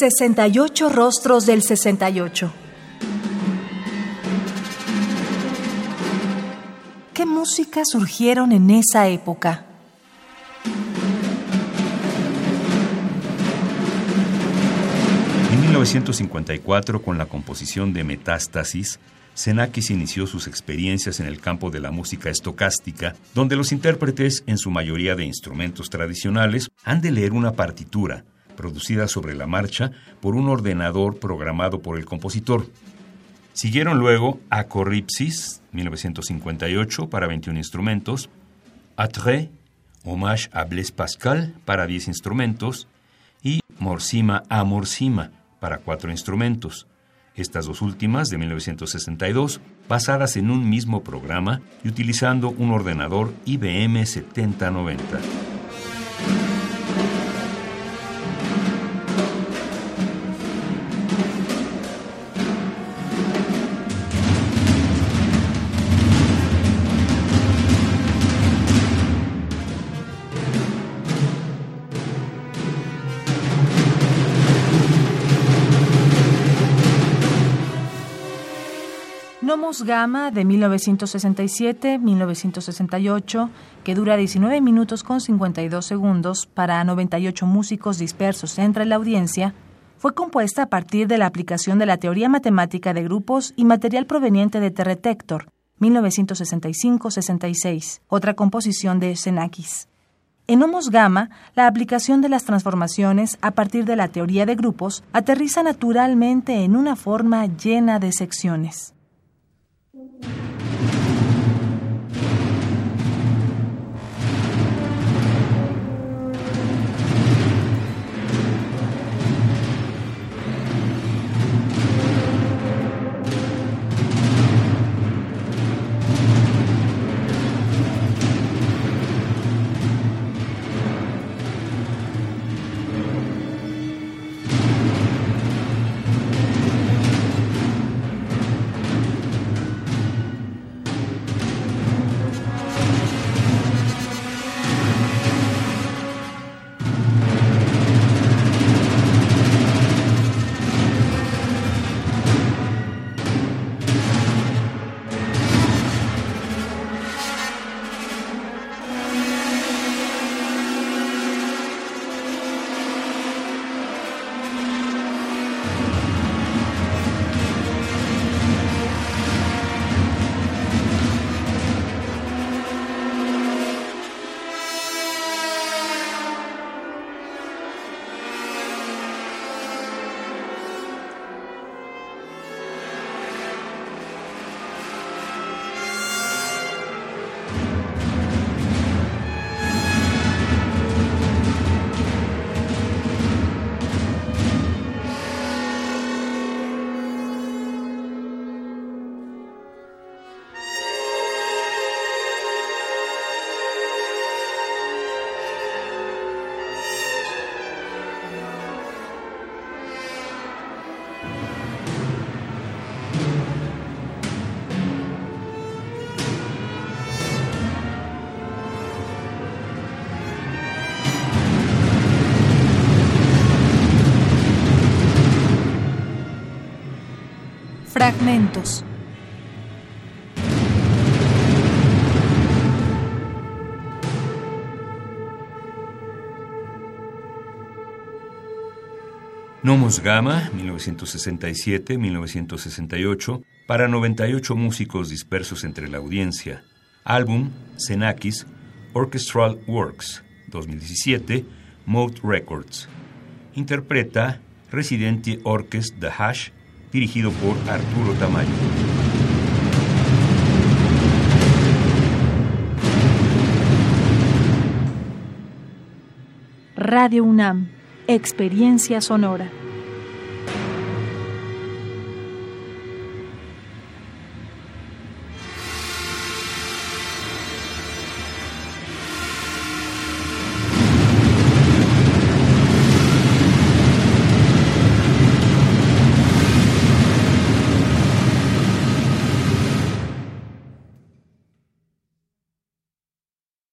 68 rostros del 68. ¿Qué música surgieron en esa época? En 1954, con la composición de Metástasis, Xenakis inició sus experiencias en el campo de la música estocástica, donde los intérpretes, en su mayoría de instrumentos tradicionales, han de leer una partitura, producida sobre la marcha por un ordenador programado por el compositor. Siguieron luego Acorripsis, 1958, para 21 instrumentos, Atre, Hommage a Blaise Pascal, para 10 instrumentos, y Morsima a Morsima, para 4 instrumentos estas dos últimas de 1962, basadas en un mismo programa y utilizando un ordenador IBM 7090. Nomos Gama de 1967-1968, que dura 19 minutos con 52 segundos para 98 músicos dispersos entre la audiencia, fue compuesta a partir de la aplicación de la teoría matemática de grupos y material proveniente de Terretector, 1965-66, otra composición de Xenakis. En Homos Gamma, la aplicación de las transformaciones a partir de la teoría de grupos aterriza naturalmente en una forma llena de secciones. Fragmentos. Nomos Gama, 1967-1968, para 98 músicos dispersos entre la audiencia. Álbum Xenakis Orchestral Works, 2017, Mode Records. Interpreta Residenti Orchest The Hash dirigido por Arturo Tamayo. Radio UNAM, Experiencia Sonora.